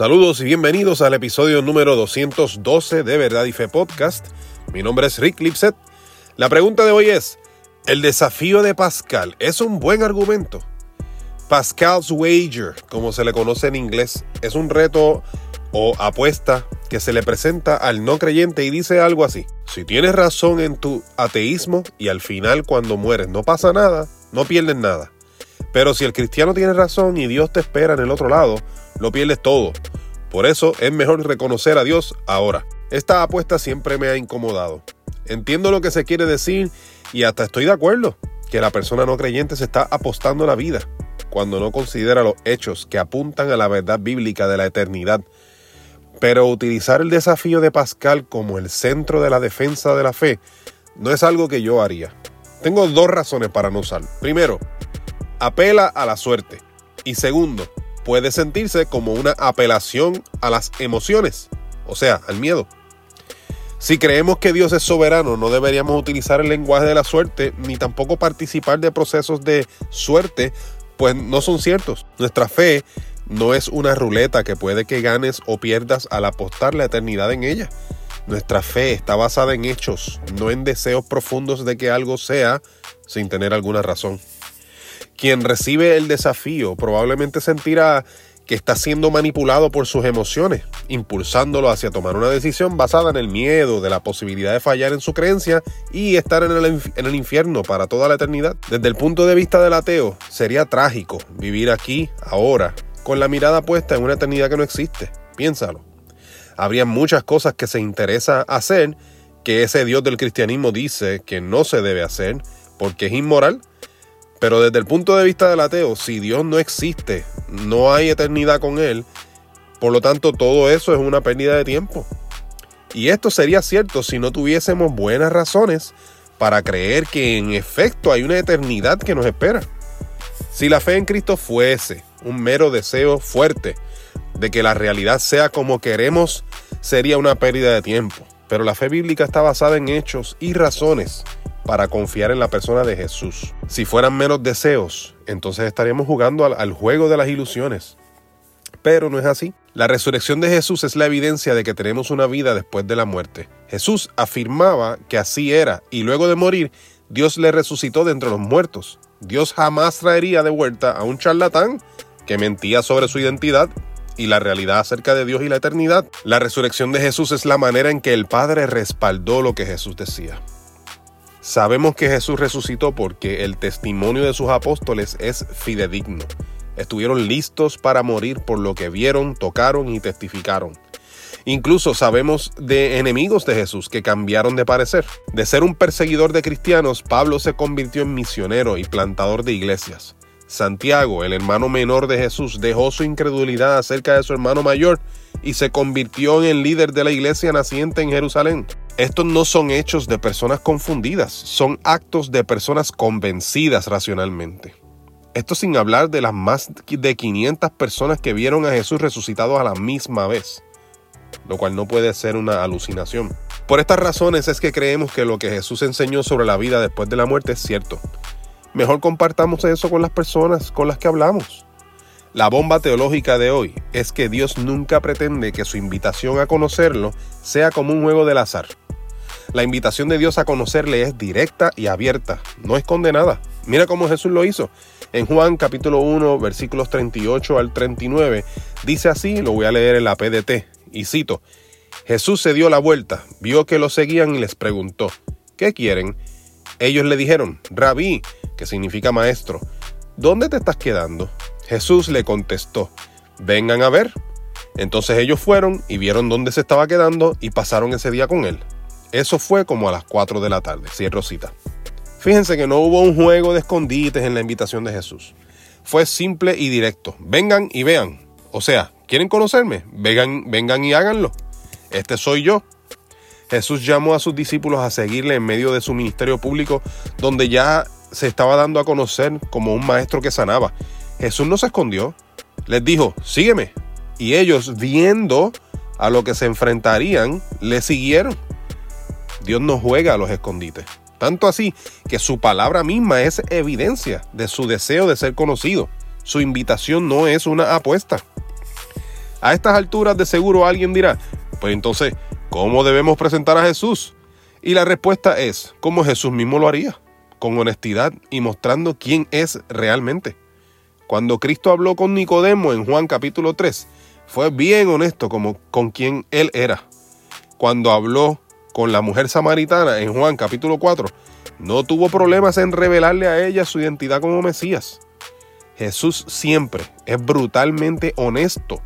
Saludos y bienvenidos al episodio número 212 de Verdad y Fe Podcast. Mi nombre es Rick Lipset. La pregunta de hoy es, ¿el desafío de Pascal es un buen argumento? Pascal's Wager, como se le conoce en inglés, es un reto o apuesta que se le presenta al no creyente y dice algo así. Si tienes razón en tu ateísmo y al final cuando mueres no pasa nada, no pierdes nada. Pero si el cristiano tiene razón y Dios te espera en el otro lado, lo pierdes todo. Por eso es mejor reconocer a Dios ahora. Esta apuesta siempre me ha incomodado. Entiendo lo que se quiere decir y hasta estoy de acuerdo que la persona no creyente se está apostando la vida cuando no considera los hechos que apuntan a la verdad bíblica de la eternidad. Pero utilizar el desafío de Pascal como el centro de la defensa de la fe no es algo que yo haría. Tengo dos razones para no usarlo. Primero, apela a la suerte. Y segundo, puede sentirse como una apelación a las emociones, o sea, al miedo. Si creemos que Dios es soberano, no deberíamos utilizar el lenguaje de la suerte, ni tampoco participar de procesos de suerte, pues no son ciertos. Nuestra fe no es una ruleta que puede que ganes o pierdas al apostar la eternidad en ella. Nuestra fe está basada en hechos, no en deseos profundos de que algo sea sin tener alguna razón. Quien recibe el desafío probablemente sentirá que está siendo manipulado por sus emociones, impulsándolo hacia tomar una decisión basada en el miedo de la posibilidad de fallar en su creencia y estar en el, infierno para toda la eternidad. Desde el punto de vista del ateo, sería trágico vivir aquí, ahora, con la mirada puesta en una eternidad que no existe. Piénsalo. Habría muchas cosas que se interesa hacer que ese Dios del cristianismo dice que no se debe hacer porque es inmoral pero desde el punto de vista del ateo, si Dios no existe, no hay eternidad con Él, por lo tanto todo eso es una pérdida de tiempo. Y esto sería cierto si no tuviésemos buenas razones para creer que en efecto hay una eternidad que nos espera. Si la fe en Cristo fuese un mero deseo fuerte de que la realidad sea como queremos, sería una pérdida de tiempo. Pero la fe bíblica está basada en hechos y razones para confiar en la persona de Jesús. Si fueran menos deseos, entonces estaríamos jugando al, juego de las ilusiones. Pero no es así. La resurrección de Jesús es la evidencia de que tenemos una vida después de la muerte. Jesús afirmaba que así era y luego de morir, Dios le resucitó de entre los muertos. Dios jamás traería de vuelta a un charlatán que mentía sobre su identidad y la realidad acerca de Dios y la eternidad. La resurrección de Jesús es la manera en que el Padre respaldó lo que Jesús decía. Sabemos que Jesús resucitó porque el testimonio de sus apóstoles es fidedigno. Estuvieron listos para morir por lo que vieron, tocaron y testificaron. Incluso sabemos de enemigos de Jesús que cambiaron de parecer. De ser un perseguidor de cristianos, Pablo se convirtió en misionero y plantador de iglesias. Santiago, el hermano menor de Jesús, dejó su incredulidad acerca de su hermano mayor y se convirtió en el líder de la iglesia naciente en Jerusalén. Estos no son hechos de personas confundidas, son actos de personas convencidas racionalmente. Esto sin hablar de las más de 500 personas que vieron a Jesús resucitado a la misma vez, lo cual no puede ser una alucinación. Por estas razones es que creemos que lo que Jesús enseñó sobre la vida después de la muerte es cierto. Mejor compartamos eso con las personas con las que hablamos. La bomba teológica de hoy es que Dios nunca pretende que su invitación a conocerlo sea como un juego del azar. La invitación de Dios a conocerle es directa y abierta, no es condenada. Mira cómo Jesús lo hizo. En Juan capítulo 1 versículos 38 al 39 dice así, lo voy a leer en la PDT, y cito, Jesús se dio la vuelta, vio que lo seguían y les preguntó, ¿qué quieren? Ellos le dijeron, Rabí, que significa maestro, ¿dónde te estás quedando? Jesús le contestó, vengan a ver. Entonces ellos fueron y vieron dónde se estaba quedando y pasaron ese día con él. Eso fue como a las 4 de la tarde, cierro cita. Fíjense que no hubo un juego de escondites en la invitación de Jesús. Fue simple y directo. Vengan y vean. O sea, ¿quieren conocerme? Vengan, vengan y háganlo. Este soy yo. Jesús llamó a sus discípulos a seguirle en medio de su ministerio público, donde ya se estaba dando a conocer como un maestro que sanaba. Jesús no se escondió. Les dijo, sígueme. Y ellos, viendo a lo que se enfrentarían, le siguieron. Dios no juega a los escondites. Tanto así que su palabra misma es evidencia de su deseo de ser conocido. Su invitación no es una apuesta. A estas alturas de seguro alguien dirá, pues entonces, ¿cómo debemos presentar a Jesús? Y la respuesta es, como Jesús mismo lo haría, con honestidad y mostrando quién es realmente. Cuando Cristo habló con Nicodemo en Juan capítulo 3, fue bien honesto como con quien él era. Cuando habló con la mujer samaritana en Juan capítulo 4, no tuvo problemas en revelarle a ella su identidad como Mesías. Jesús siempre es brutalmente honesto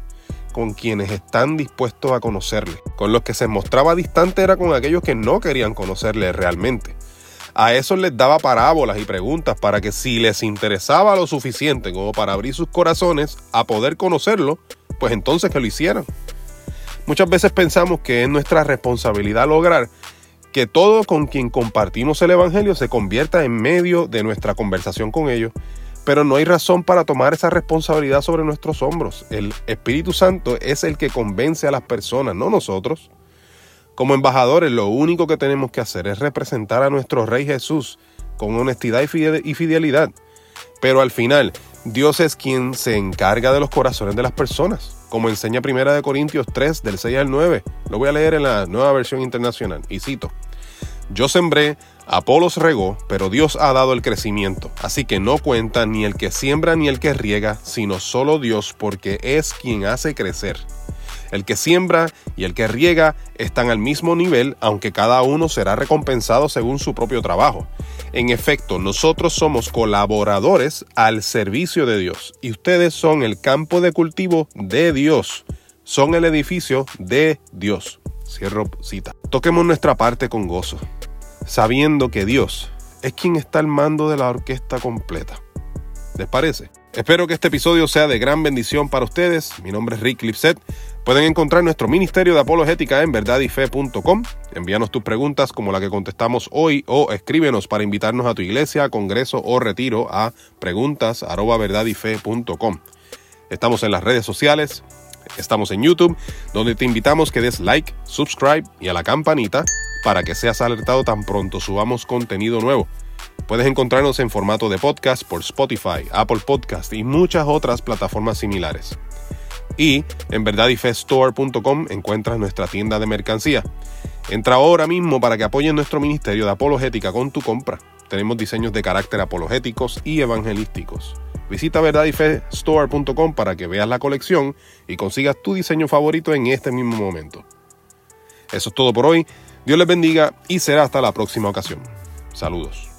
con quienes están dispuestos a conocerle. Con los que se mostraba distante era con aquellos que no querían conocerle realmente. A esos les daba parábolas y preguntas para que si les interesaba lo suficiente como para abrir sus corazones a poder conocerlo, pues entonces que lo hicieran. Muchas veces pensamos que es nuestra responsabilidad lograr que todo con quien compartimos el Evangelio se convierta en medio de nuestra conversación con ellos, pero no hay razón para tomar esa responsabilidad sobre nuestros hombros. El Espíritu Santo es el que convence a las personas, no nosotros. Como embajadores, lo único que tenemos que hacer es representar a nuestro Rey Jesús con honestidad y fidelidad. Pero al final, Dios es quien se encarga de los corazones de las personas, como enseña Primera de Corintios 3 del 6 al 9. Lo voy a leer en la nueva versión internacional y cito: yo sembré, Apolos regó, pero Dios ha dado el crecimiento. Así que no cuenta ni el que siembra ni el que riega, sino solo Dios, porque es quien hace crecer. El que siembra y el que riega están al mismo nivel, aunque cada uno será recompensado según su propio trabajo. En efecto, nosotros somos colaboradores al servicio de Dios y ustedes son el campo de cultivo de Dios, son el edificio de Dios. Cierro cita. Toquemos nuestra parte con gozo, sabiendo que Dios es quien está al mando de la orquesta completa. ¿Les parece? Espero que este episodio sea de gran bendición para ustedes. Mi nombre es Rick Lipset. Pueden encontrar nuestro Ministerio de Apologética en verdadyfe.com. Envíanos tus preguntas como la que contestamos hoy o escríbenos para invitarnos a tu iglesia, congreso o retiro a preguntas@verdadyfe.com. Estamos en las redes sociales, Estamos en YouTube, donde te invitamos que des like, subscribe y a la campanita para que seas alertado tan pronto subamos contenido nuevo. Puedes encontrarnos en formato de podcast por Spotify, Apple Podcast y muchas otras plataformas similares. Y en verdadifestore.com encuentras nuestra tienda de mercancía. Entra ahora mismo para que apoyen nuestro ministerio de apologética con tu compra. Tenemos diseños de carácter apologéticos y evangelísticos. Visita verdadifestore.com para que veas la colección y consigas tu diseño favorito en este mismo momento. Eso es todo por hoy. Dios les bendiga y será hasta la próxima ocasión. Saludos.